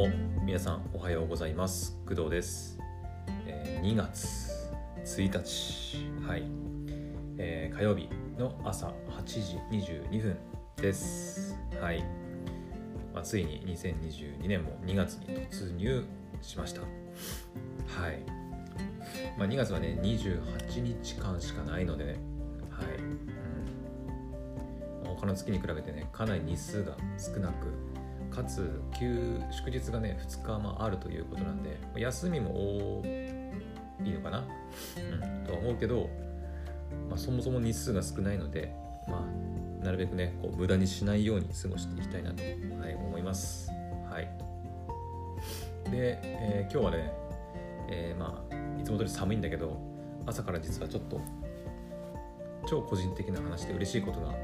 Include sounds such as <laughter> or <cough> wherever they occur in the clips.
も皆さんおはようございます。工藤です、えー2月1日はい、えー火曜日の朝8時22分です。はい、まあ、ついに2022年も2月に突入しました。はい。まあ2月はね28日間しかないのでね。はい、うん。他の月に比べてねかなり日数が少なくかつ休祝日がね2日もあるということなんで休みも多いのかな、うん、とは思うけど、まあ、そもそも日数が少ないので、まあ、なるべくねこう無駄にしないように過ごしていきたいなと、はい、思います。はい、で、えー今日はね、えーまあ、いつも通り寒いんだけど朝から実はちょっと超個人的な話で嬉しいことが、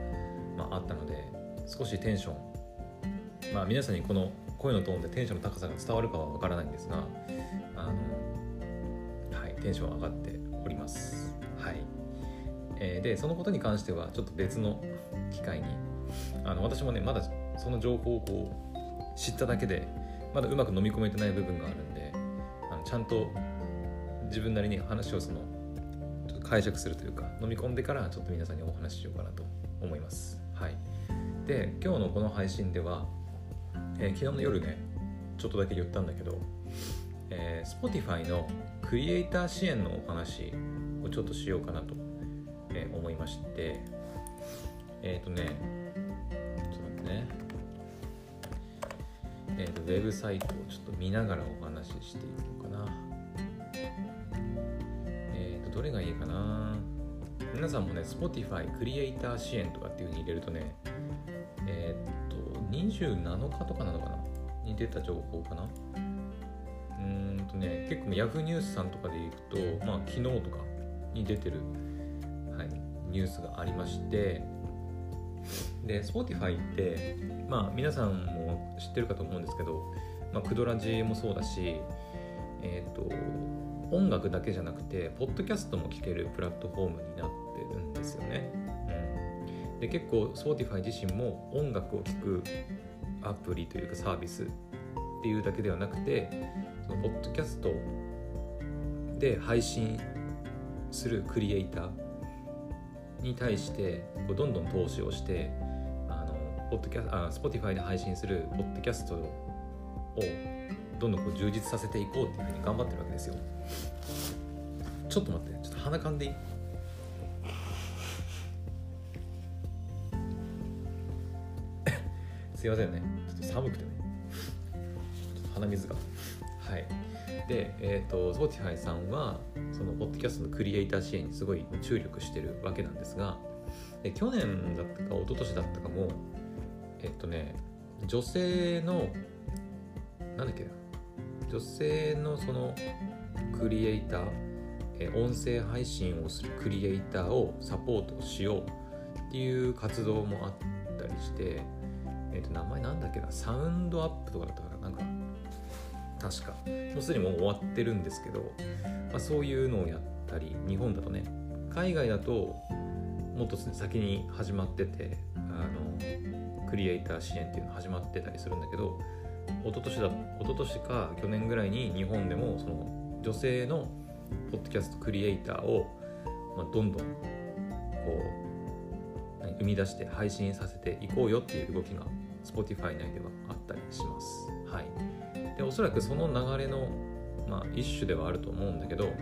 まあ、あったので少しテンションまあ皆さんにこの声のトーンでテンションの高さが伝わるかはわからないんですがあのはいテンション上がっております。はい、えーでそのことに関してはちょっと別の機会にあの私もねまだその情報をこう知っただけでまだうまく飲み込めてない部分があるんであのちゃんと自分なりに話をそのちょっと解釈するというか飲み込んでからちょっと皆さんにお話ししようかなと思います。はい。で今日のこの配信ではえー昨日の夜ねちょっとだけ言ったんだけど、えー Spotify のクリエイター支援のお話をちょっとしようかなと、えー思いましてえっ、とねちょっと待ってね。えっ、とウェブサイトをちょっと見ながらお話ししていこうかな。えっ、とどれがいいかな。皆さんもね Spotify クリエイター支援とかっていう風に入れるとねえー27日とかなのかな？に出た情報かな？うーんとね結構 Yahoo ニュースさんとかでいくとまあ昨日とかに出てる、はい、ニュースがありましてで Spotify ってまあ皆さんも知ってるかと思うんですけど、まあ、クドラジもそうだしえーっと音楽だけじゃなくてポッドキャストも聴けるプラットフォームになってるんですよね。で結構 Spotify 自身も音楽を聴くアプリというかサービスっていうだけではなくてそのポッドキャストで配信するクリエイターに対してこうどんどん投資をしてあのポッドキャあ Spotify で配信するポッドキャストをどんどんこう充実させていこうっていうふうに頑張ってるわけですよ。ちょっと待ってちょっと鼻かんでいい？すいませんね。ちょっと寒くてね。鼻水が。はい。でえっ、と Spotify さんはそのポッドキャストのクリエイター支援にすごい注力してるわけなんですがで去年だったか一昨年だったかもえっとね女性のなんだっけ女性のそのクリエイターえー音声配信をするクリエイターをサポートしようっていう活動もあったりして、えー、と名前なんだっけな？サウンドアップとかだったかな？なんか確か。もうすでにもう終わってるんですけど、まあ、そういうのをやったり日本だとね海外だともっと先に始まっててあのクリエイター支援っていうの始まってたりするんだけど一昨年だ一昨年か去年ぐらいに日本でもその女性のポッドキャストクリエイターを、まあ、どんどんこう生み出して配信させていこうよっていう動きが Spotify 内ではあったりします。はい、でおそらくその流れの、まあ、一種ではあると思うんだけど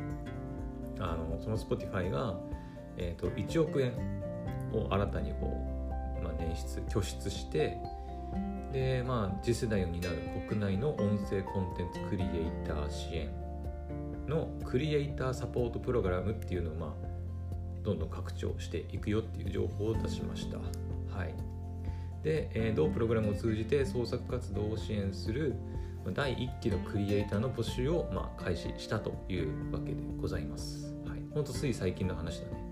あのその Spotify が、えー、と1億円を新たにこう、まあ、捻出拠出してでまあ次世代を担う国内の音声コンテンツクリエイター支援のクリエイターサポートプログラムっていうのをまあどんどん拡張していくよっていう情報を出しました。はい、で、えー同プログラムを通じて創作活動を支援する第1期のクリエイターの募集をまあ開始したというわけでございます。はい、ほんとつい最近の話だね。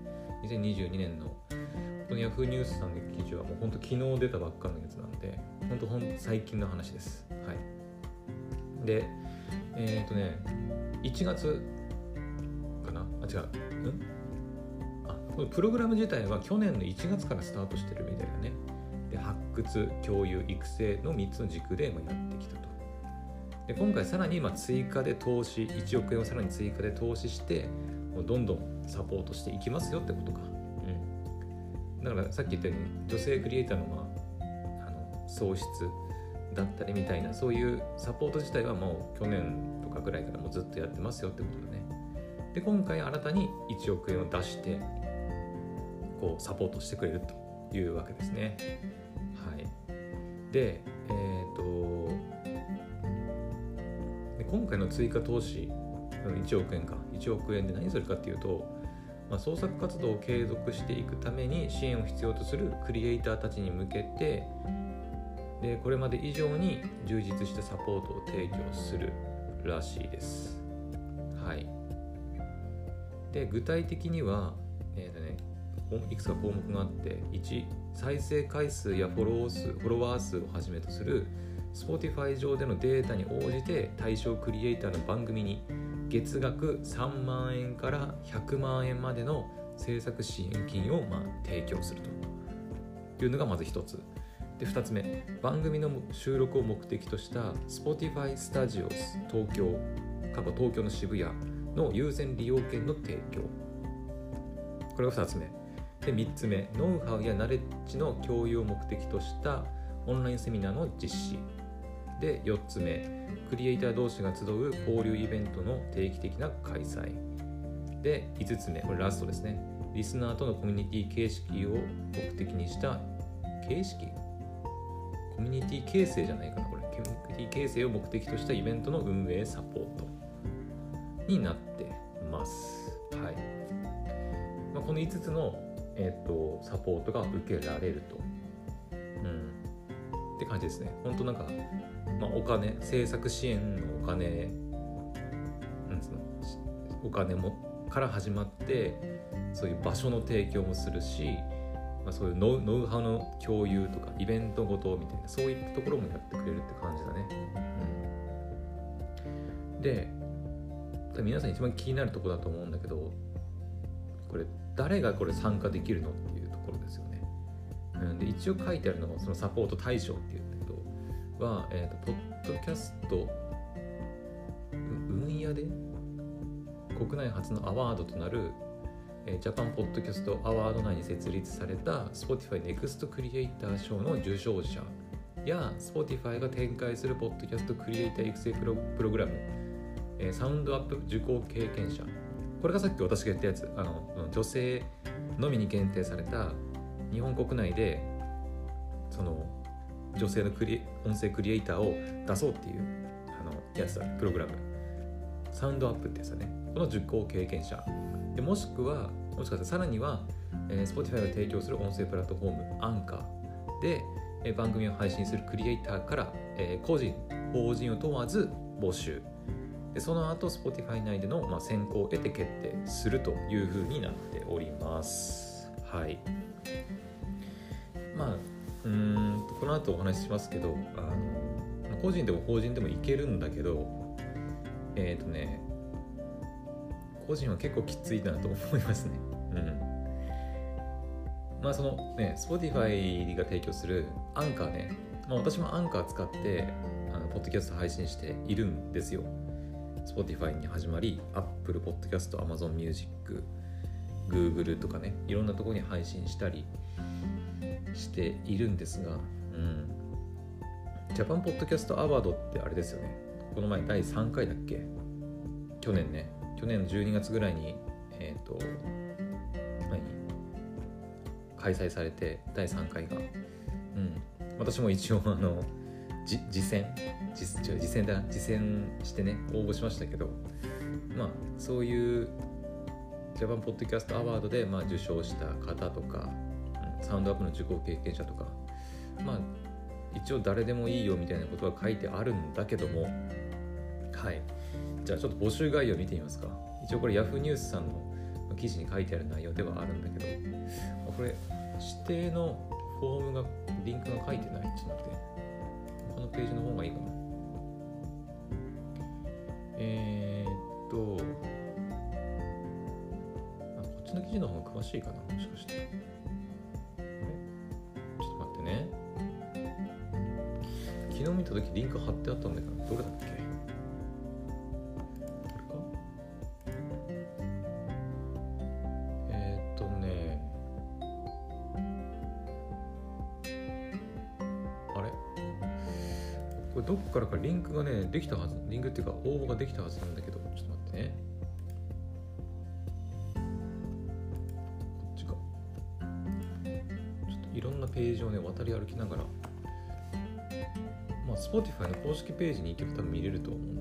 2022年のこの Yahoo ニュースさんの記事はもうほんと昨日出たばっかのやつなんで、ほんとほんと最近の話です。はい。で、えっ、とね、1月かな？あ、違う。ん？あ、このプログラム自体は去年の1月からスタートしてるみたいだね。掘、共有、育成の3つの軸でやってきたと。で今回さらに今追加で投資1億円をさらに追加で投資してもうどんどんサポートしていきますよってことか、うん、だからさっき言ったように女性クリエイターの,、まあ、あの喪失だったりみたいなそういうサポート自体はもう去年とかぐらいからもうずっとやってますよってことだね。で今回新たに1億円を出してこうサポートしてくれるというわけですね。でえっ、ー、とで今回の追加投資1億円か1億円で何するかっていうと、まあ、創作活動を継続していくために支援を必要とするクリエイターたちに向けてでこれまで以上に充実したサポートを提供するらしいです。はい。で具体的には、えーね、いくつか項目があって1再生回数やフォロー数フォロワー数をはじめとする Spotify 上でのデータに応じて対象クリエイターの番組に月額3万円から100万円までの制作支援金をまあ提供すると。いうのがまず1つ。で2つ目。番組の収録を目的とした Spotify Studios 東京過去東京の渋谷の優先利用権の提供。これが2つ目。で3つ目ノウハウやナレッジの共有を目的としたオンラインセミナーの実施。で4つ目クリエイター同士が集う交流イベントの定期的な開催。で5つ目これラストですね。リスナーとのコミュニティ形式を目的にした形式。コミュニティ形成じゃないかなこれ。コミュニティ形成を目的としたイベントの運営サポート。になってます。はい、まあ、この5つの、えーと、サポートが受けられると。うん。って感じですね。本当なんか、まあ、お金制作支援のお金なんつうのお金もから始まってそういう場所の提供もするしまあ、そういうノウハウの共有とかイベントごとみたいなそういったところもやってくれるって感じだね。うん、で皆さん一番気になるとこだと思うんだけどこれ誰がこれ参加できるのっていうところですよね。うん、で一応書いてあるのがそのサポート対象っていうんだけどは、えーと、ポッドキャスト分野で国内初のアワードとなるジャパンポッドキャストアワード内に設立された Spotify Next クリエイター賞の受賞者や Spotify が展開するポッドキャストクリエイター育成プログラム、えサウンドアップ受講経験者これがさっき私が言ったやつあの女性のみに限定された日本国内でその女性のクリ音声クリエイターを出そうっていうあのやつだプログラム。サウンドアップってやつだね。この受講経験者。でもしくはもしかしたらさらには、えー、Spotify が提供する音声プラットフォームアンカーで、えー、番組を配信するクリエイターから、えー、個人法人を問わず募集。でその後 Spotify 内での、まあ、選考を得て決定するというふうになっておりますはいまあうんこの後お話ししますけどあの個人でも法人でもいけるんだけどえっ、ー、とね個人は結構きついなと思いますね。うん。まあそのね、Spotify が提供するアンカーね、まあ、私もアンカー使ってあのポッドキャスト配信しているんですよ。Spotify に始まり、Apple Podcast、Amazon Music、Google とかね、いろんなところに配信したりしているんですが、うん。ジャパンポッドキャストアワードってあれですよね。この前第3回だっけ？去年ね、去年の12月ぐらいに、えっ、ー、と、何？開催されて、第3回が。うん。私も一応、あの、じ実践実実践だ実践してね応募しましたけど。まあそういうジャパンポッドキャストアワードで、まあ、受賞した方とか、うん、サウンドアップの受講経験者とか。まあ一応誰でもいいよみたいなことが書いてあるんだけども。はい。じゃあちょっと募集概要見てみますか。一応これ Yahoo ニュースさんの記事に書いてある内容ではあるんだけど。これ指定のフォームがリンクが書いてない。ちょっと待って。のページの方がいいかな。えー、っとあこっちの記事の方が詳しいかなもしかして。ちょっと待ってね。昨日見た時リンク貼ってあったんだけどどれだっけ？からかリンクがねできたはずリンクっていうか応募ができたはずなんだけどちょっと待ってね。こっちか。ちょっといろんなページをね渡り歩きながら。まあ Spotify の公式ページに行けば多分見れると思う。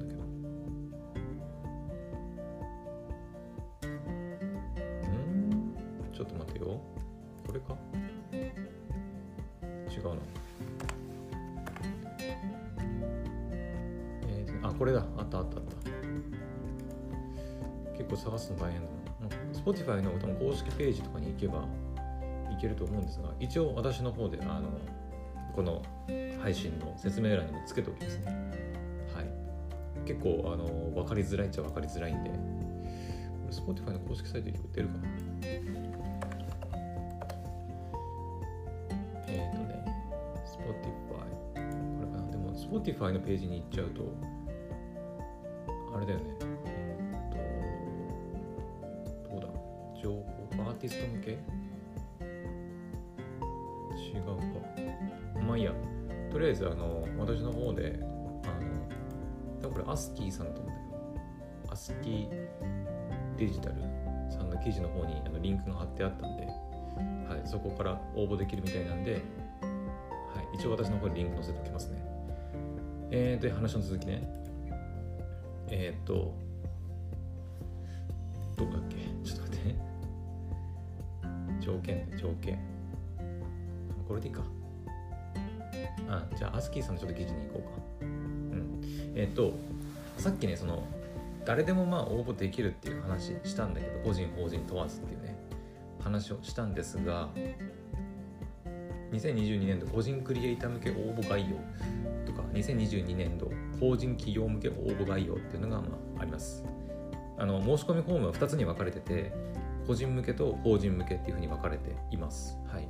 Spotify の多分公式ページとかに行けばいけると思うんですが一応私の方であのこの配信の説明欄にもつけておきますね。はい。結構あの分かりづらいっちゃ分かりづらいんで。Spotify の公式サイトに出るかな。えっ、ー、とね Spotify これかな。でも Spotify のページに行っちゃうとあれだよね。情報アーティスト向け？違うか。まあいいや。とりあえずあの私の方であの多分これアスキーさんだと思うんだけど。アスキーデジタルさんの記事の方にあのリンクが貼ってあったんで、はい、そこから応募できるみたいなんで、はい、一応私の方にリンク載せておきますね。えー、で、話の続きね。えっ、と、どこだっけ？条件ね、条件。これでいいか。あ、じゃあ、アスキーさんのちょっと記事に行こうか。うん。えっ、ー、と、さっきね、その、誰でもまあ応募できるっていう話したんだけど個人法人問わずっていうね話をしたんですが2022年度個人クリエイター向け応募概要とか2022年度法人企業向け応募概要っていうのがまあありますあの申し込みフォームは2つに分かれてて個人向けと法人向けっていうふうに分かれています。はい。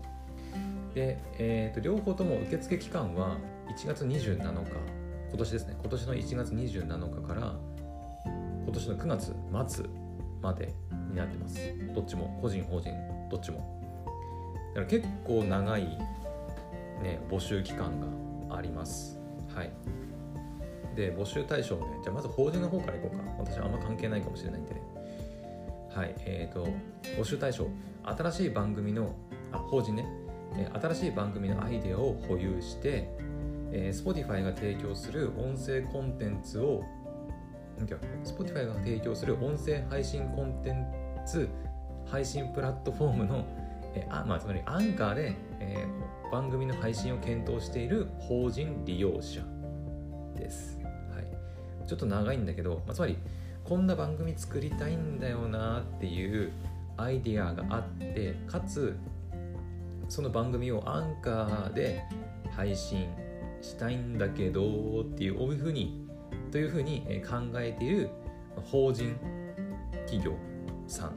で、えーと、両方とも受付期間は1月27日。今年ですね。今年の1月27日から今年の9月末までになってます。どっちも。個人法人どっちも。だから結構長いね募集期間があります。はい。で募集対象ねじゃあまず法人の方からいこうか。私はあんま関係ないかもしれないんでね。はいえーと募集対象新しい番組のあ法人ね。え新しい番組のアイデアを保有して、えー、Spotify が提供する音声コンテンツを Spotify が提供する音声配信コンテンツ配信プラットフォームの、えあまあ、つまりアンカーで、えー、番組の配信を検討している法人利用者です。はい、ちょっと長いんだけど、まあ、つまりこんな番組作りたいんだよなっていうアイディアがあってかつその番組をアンカーで配信したいんだけどっていうこういうふうにというふうに考えている法人企業さん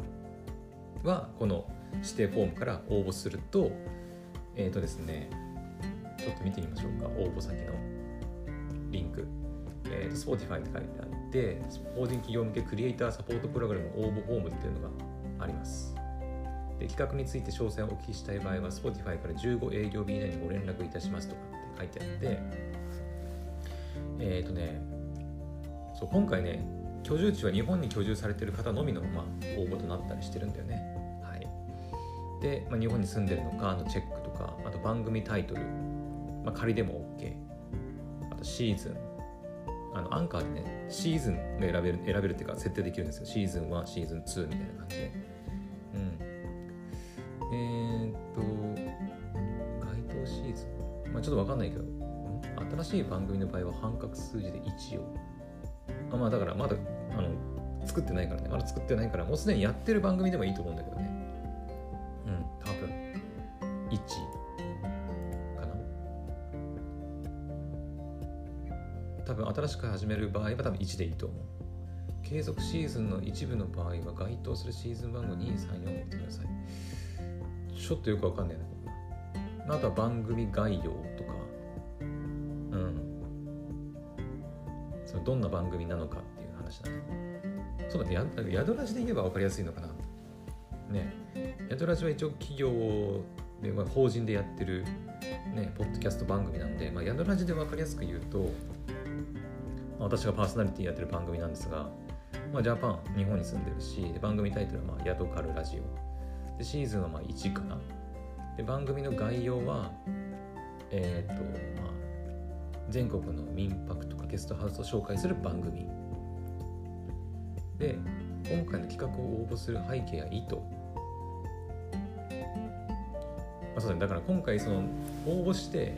はこの指定フォームから応募するとえっ、ー、とですねちょっと見てみましょうか。応募先のリンク、えーと、Spotify って書いてあって法人企業向けクリエイターサポートプログラム応募フォームっていうのがあります。で企画について詳細をお聞きしたい場合は Spotify から15営業日以内にご連絡いたしますとかって書いてあってえっ、ー、とねそう今回ね居住地は日本に居住されてる方のみの、まあ、応募となったりしてるんだよね。はい、で、まあ、日本に住んでるのかのチェックとかあと番組タイトル、まあ、仮でも OK あとシーズン。あのアンカーでねシーズンが選べる選べるっていうか設定できるんですよ。シーズン1シーズン2みたいな感じで。うん。えー、っと該当シーズン。まあちょっとわかんないけど新しい番組の場合は半角数字で1を。あまあだからまだあの作ってないからね。まだ作ってないからもうすでにやってる番組でもいいと思うんだけどね。分新しく始める場合は多分1でいいと思う。継続シーズンの一部の場合は該当するシーズン番号234を見てください。ちょっとよくわかんないなあとは番組概要とか。うん。そのどんな番組なのかっていう話だねそうだね宿ラジで言えば分かりやすいのかな。ね。宿ラジは一応企業で、まあ、法人でやってるねポッドキャスト番組なんで、まあ、宿ラジで分かりやすく言うと、私がパーソナリティやってる番組なんですが、まあ、ジャパン日本に住んでるし番組タイトルはまあ「ヤドカルラジオ」でシーズンはまあ1かな。で番組の概要はえっ、とまあ全国の民泊とかゲストハウスを紹介する番組。で今回の企画を応募する背景や意図、まあ、そうだね。だから今回その応募して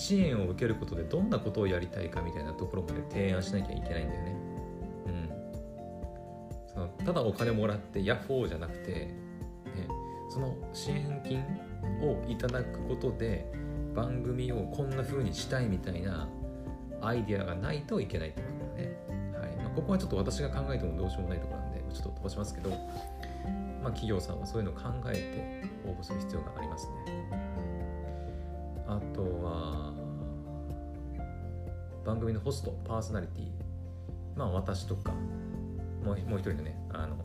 支援を受けることでどんなことをやりたいかみたいなところまで提案しなきゃいけないんだよね。うん、そのただお金もらってヤッホーじゃなくて、ね、その支援金をいただくことで番組をこんな風にしたいみたいなアイデアがないといけないってことだね。はいまあ、ここはちょっと私が考えてもどうしようもないところなんでちょっと飛ばしますけど、まあ、企業さんはそういうのを考えて応募する必要がありますね。あとは番組のホストパーソナリティまあ私とかもうもう一人のねあの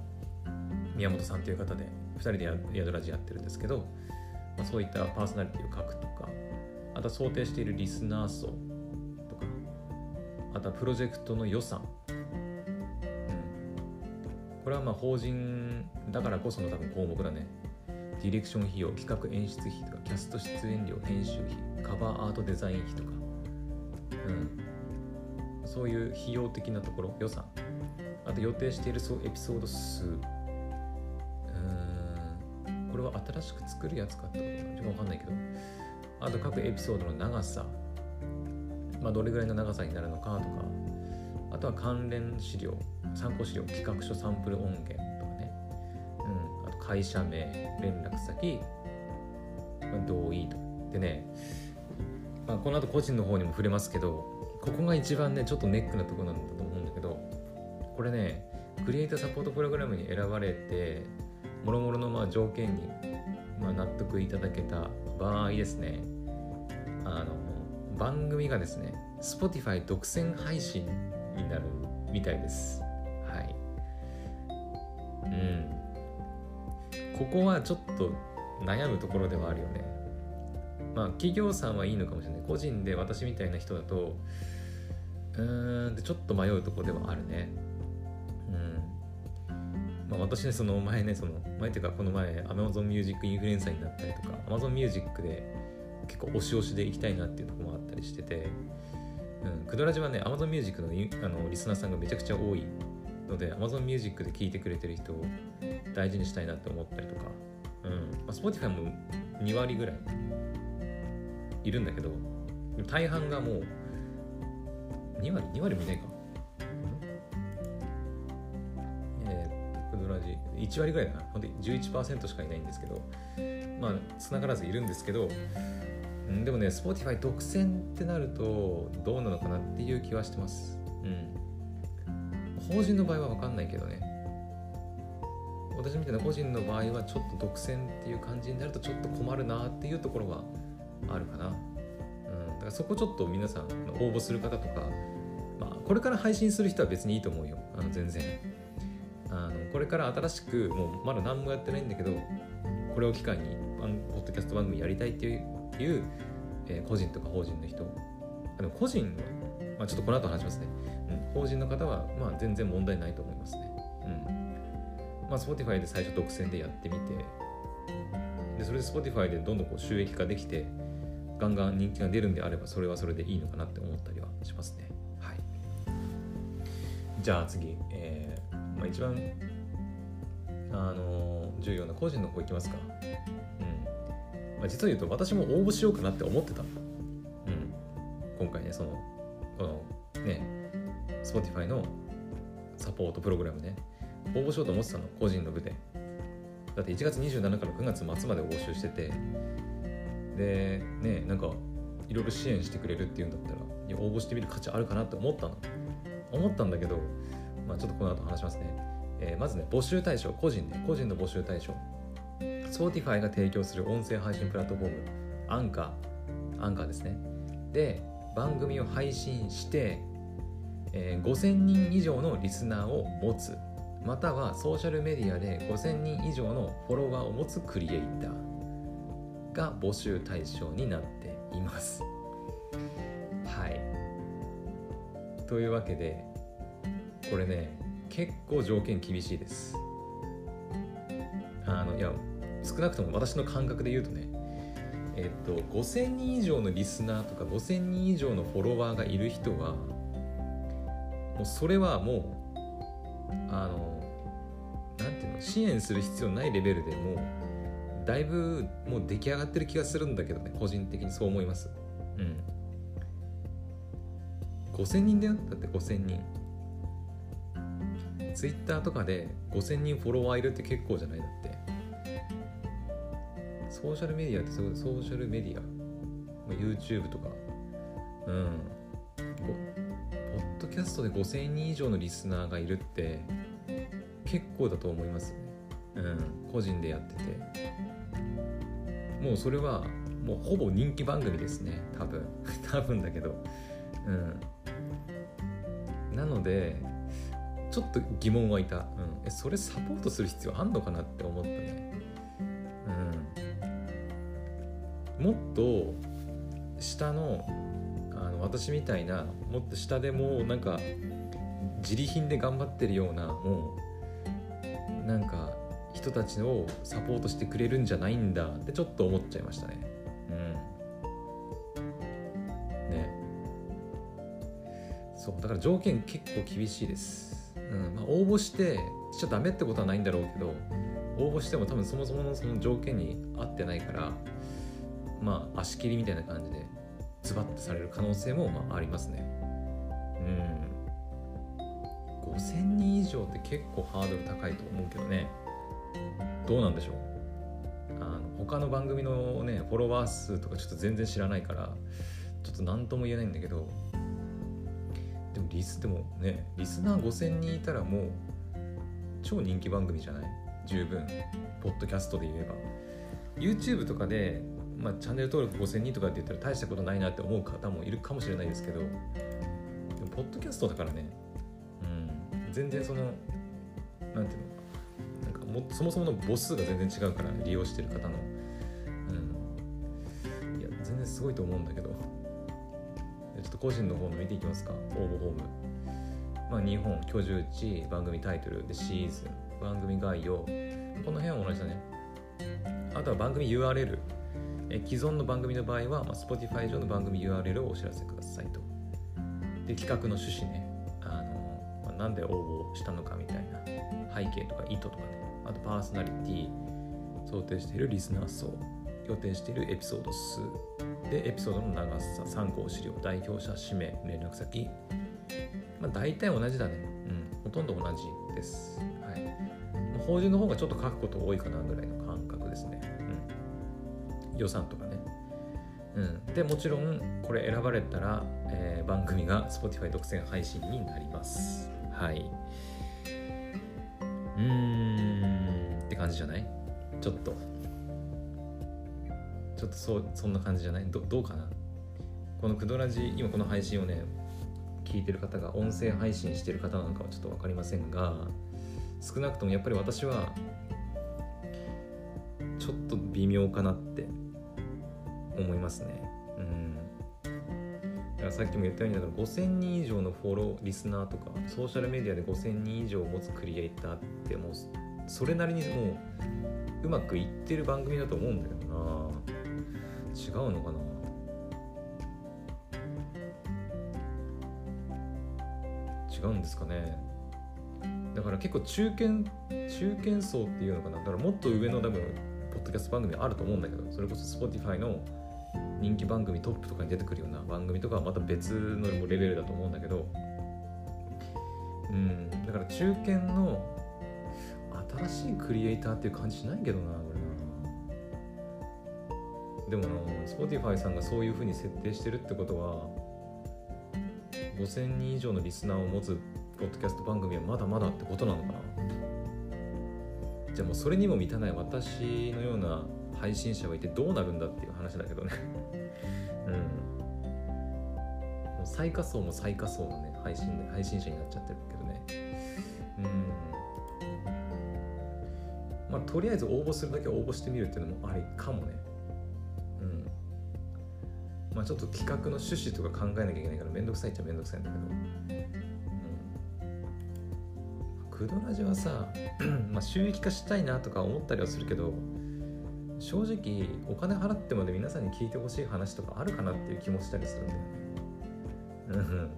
宮本さんという方で2人で宿ラジやってるんですけど、まあ、そういったパーソナリティを書くとかあとは想定しているリスナー層とかあとはプロジェクトの予算、うん、これはまあ法人だからこその多分項目だね。ディレクション費用企画演出費とかキャスト出演料編集費カバーアートデザイン費とか、うん、そういう費用的なところ予算。あと予定しているエピソード数。うん。これは新しく作るやつかってことかちょっとわかんないけど。あと各エピソードの長さ、まあ、どれぐらいの長さになるのかとか。あとは関連資料。参考資料企画書サンプル音源とかね、うん、あと会社名連絡先、まあ、同意とでね、まあ、この後個人の方にも触れますけど。ここが一番ねちょっとネックなとこなんだと思うんだけどこれねクリエイターサポートプログラムに選ばれてもろもろのまあ条件にまあ納得いただけた場合ですねあの番組がですね Spotify 独占配信になるみたいです。はい。うん。ここはちょっと悩むところではあるよね。まあ企業さんはいいのかもしれない。個人で私みたいな人だとうーんちょっと迷うとこではあるね。うん。まあ私ねその前ねその前っていうかこの前 Amazon Music インフルエンサーになったりとか Amazon Music で結構押し押しでいきたいなっていうとこもあったりしてて、うん、クドラジはね Amazon Music のあのリスナーさんがめちゃくちゃ多いので Amazon Music で聴いてくれてる人を大事にしたいなって思ったりとか、うん。まあ、Spotify も2割ぐらいいるんだけど大半がもう2割2割もいないか。えー、っとクドラジ1割ぐらいだな。ほんで11%しかいないんですけどまあ少なからずいるんですけどでもね Spotify 独占ってなるとどうなのかなっていう気はしてます。うん。法人の場合は分かんないけどね。私みたいな個人の場合はちょっと独占っていう感じになるとちょっと困るなっていうところはあるかな、うん、だからそこちょっと皆さん応募する方とか、これから配信する人は別にいいと思うよ。あの全然。あのこれから新しくもうまだ何もやってないんだけどこれを機会にポッドキャスト番組やりたいっていういう、えー、個人とか法人の人。あの個人は、まあ、ちょっとこの後話しますね、うん、法人の方は、まあ、全然問題ないと思いますね。うん。まあ Spotify で最初独占でやってみてでそれで Spotify でどんどんこう収益化できてガンガン人気が出るんであればそれはそれでいいのかなって思ったりはしますね。じゃあ次、えーまあ、一番あのー、重要な個人の方いきますかうんまあ、実を言うと私も応募しようかなって思ってた。うん。今回ね、その、このね、Spotify のサポートプログラムね、応募しようと思ってたの、個人の部で。だって1月27から9月末まで募集してて、で、ね、なんか、いろいろ支援してくれるっていうんだったら、応募してみる価値あるかなって思ったの。思ったんだけど、まあ、ちょっとこの後話しますね。えー、まずね、募集対象、個人ね、個人の募集対象。Spotify が提供する音声配信プラットフォーム、アンカー、アンカーですね。で、番組を配信して、えー、5000人以上のリスナーを持つ、またはソーシャルメディアで5000人以上のフォロワーを持つクリエイターが募集対象になっていますというわけでこれね結構条件厳しいです。あのいや少なくとも私の感覚で言うとねえっと5000人以上のリスナーとか5000人以上のフォロワーがいる人はもうそれはもうあのなんていうの支援する必要ないレベルでもうだいぶもう出来上がってる気がするんだけどね個人的にそう思います。うん。5000人だよ。だって5000人。ツイッターとかで5000人フォロワーいるって結構じゃない？だって。ソーシャルメディアってすごいソーシャルメディア。YouTube とか。うん。ポッドキャストで5000人以上のリスナーがいるって結構だと思いますね。うん。個人でやってて。もうそれはもうほぼ人気番組ですね。多分。<laughs> 多分だけど。うん。なのでちょっと疑問湧いた、うん、えそれサポートする必要あんのかなって思ったね。うん。もっと下のあの私みたいなもっと下でもうなんか自利品で頑張ってるようなもうなんか人たちをサポートしてくれるんじゃないんだってちょっと思っちゃいましたね。そうだから条件結構厳しいです。うんまあ、応募してしちゃダメってことはないんだろうけど応募しても多分そもそものその条件に合ってないからまあ足切りみたいな感じでズバッとされる可能性もまあありますね。うん。5000人以上って結構ハードル高いと思うけどね。どうなんでしょう？あの他の番組のねフォロワー数とかちょっと全然知らないからちょっと何とも言えないんだけどでもリスでもねリスナー5000人いたらもう超人気番組じゃない？十分。ポッドキャストで言えば。YouTube とかで、まあ、チャンネル登録5000人とかって言ったら大したことないなって思う方もいるかもしれないですけどでもポッドキャストだからね。うん。全然そのなんていうの？なんかもそもそもの母数が全然違うから利用してる方の。うん。いや全然すごいと思うんだけど。ちょっと個人の方の見ていきますか。応募フォーム。まあ日本居住地番組タイトル。でシーズン。番組概要。この辺は同じだね。あとは番組 URL え既存の番組の場合は、まあ、Spotify 上の番組 URL をお知らせくださいと。で企画の趣旨ね。あの、まあ、なんで応募したのかみたいな。背景とか意図とかね。あとパーソナリティ想定しているリスナー層。予定しているエピソード数。でエピソードの長さ参考資料代表者氏名連絡先。まあ大体同じだね。うん。ほとんど同じです。はい。法人の方がちょっと書くこと多いかなぐらいの感覚ですね、うん、予算とかね。うん。でもちろんこれ選ばれたら、えー、番組が Spotify 独占配信になります。はい。うん。って感じじゃない？ちょっと。ょっとそうそんな感じじゃない？どどうかな？このクドラジ今この配信をね聞いてる方が音声配信してる方なのかはちょっと分かりませんが少なくともやっぱり私はちょっと微妙かなって思いますね。うん。だからさっきも言ったようにだか5000人以上のフォローリスナーとかソーシャルメディアで5000人以上持つクリエイターってもうそれなりにもううまくいってる番組だと思うんだけどな違うのかな？違うんですかね。だから結構中堅中堅層っていうのかな？だからもっと上の多分ポッドキャスト番組あると思うんだけどそれこそ Spotify の人気番組トップとかに出てくるような番組とかはまた別のレベルだと思うんだけどうん。だから中堅の新しいクリエイターっていう感じしないけどなこれなでもな Spotify さんがそういう風に設定してるってことは5000人以上のリスナーを持つポッドキャスト番組はまだまだってことなのかな？じゃあもうそれにも満たない私のような配信者はいてどうなるんだっていう話だけどね。<laughs> うん。もう最下層も最下層のね配信で配信者になっちゃってるけどね。うん。まあとりあえず応募するだけ応募してみるっていうのもありかもね。ちょっと企画の趣旨とか考えなきゃいけないからめんどくさいっちゃめんどくさいんだけど、うん、クドラジはさ <clears throat> まあ収益化したいなとか思ったりはするけど正直お金払ってまで皆さんに聞いてほしい話とかあるかなっていう気もしたりするんだよね。うん。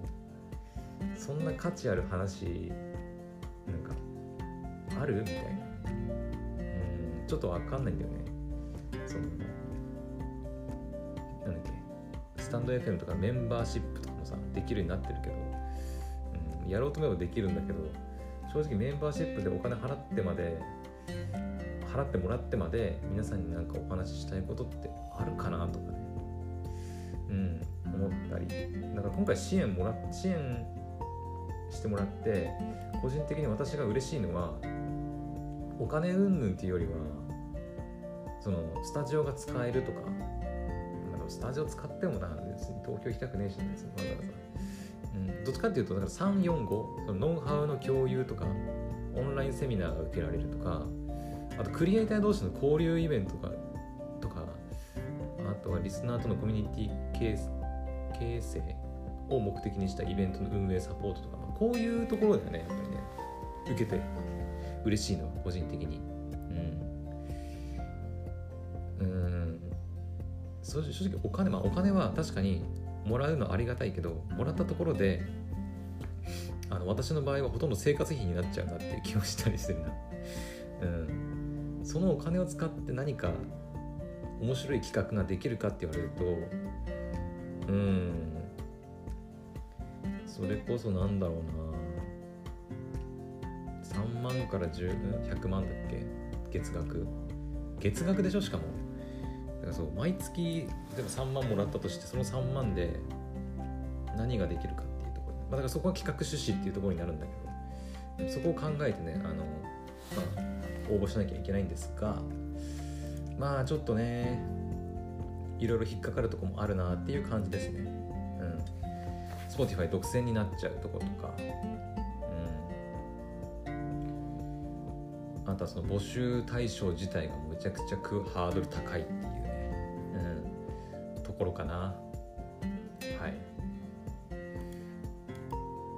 そんな価値ある話なんかある？みたいな。うん。ちょっとわかんないんだよね。そのスタンド FM とかメンバーシップとかもさできるようになってるけど、うん、やろうと思えばできるんだけど正直メンバーシップでお金払ってまで払ってもらってまで皆さんになんかお話ししたいことってあるかなとかねうん思ったり。だから今回支援もら支援してもらって個人的に私が嬉しいのはお金云々っていうよりはそのスタジオが使えるとかスタジオ使ってもな別に東京行きたくねえし別にわざわざ、うん、どっちかっていうとだから345そのノウハウの共有とかオンラインセミナーが受けられるとかあとクリエイター同士の交流イベントとかとかあとはリスナーとのコミュニティ形成を目的にしたイベントの運営サポートとか、まあ、こういうところだよねやっぱりね受けて嬉しいのは個人的に。正直お金まあお金は確かにもらうのありがたいけどもらったところであの私の場合はほとんど生活費になっちゃうなっていう気もしたりするな。うん。そのお金を使って何か面白い企画ができるかって言われるとうん。それこそなんだろうな。3万から1 0 100万だっけ？月額。月額でしょ？しかも。そう毎月例えば3万もらったとしてその3万で何ができるかっていうところ、まあ、だからそこは企画趣旨っていうところになるんだけどそこを考えてねあの、まあ、応募しなきゃいけないんですがまあちょっとねいろいろ引っかかるとこもあるなっていう感じですね。うん。Spotify 独占になっちゃうとことか、うん。あとはその募集対象自体がむちゃくちゃハードル高いっ、ころかな。はい。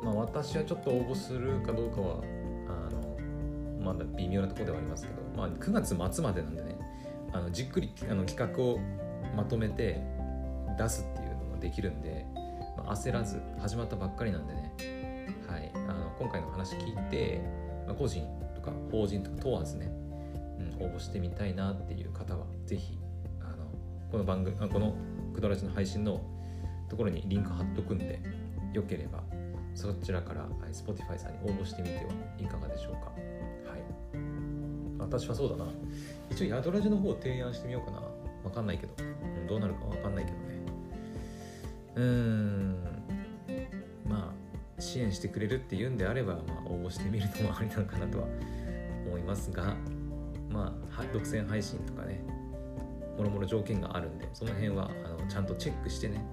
まあ私はちょっと応募するかどうかは、あの、まだ微妙なところではありますけど、まあ9月末までなんでね、あのじっくりあの企画をまとめて出すっていうのができるんで、まあ、焦らず始まったばっかりなんでね、はい、あの今回の話聞いて、まあ、個人とか法人とか問わずね、うん、応募してみたいなっていう方は是非あのこの番組あこのくだらじの配信のところにリンク貼っとくんでよければそちらから、Spotify さんに応募してみてはいかがでしょうか。はい。私はそうだな。一応、ヤドラジの方を提案してみようかな。わかんないけど、どうなるかわかんないけどねうーんまあ支援してくれるっていうんであれば、まあ、応募してみるのもありなのかなとは思いますがまあ独占配信とかねもろもろ条件があるんでその辺はあのちゃんとチェックしてね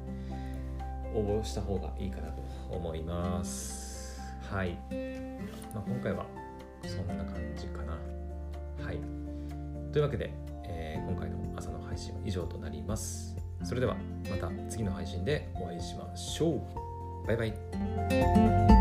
応募した方がいいかなと思いますはい、まあ、今回はそんな感じかなはいというわけで、えー、今回の朝の配信は以上となります。それではまた次の配信でお会いしましょう。バイバイ。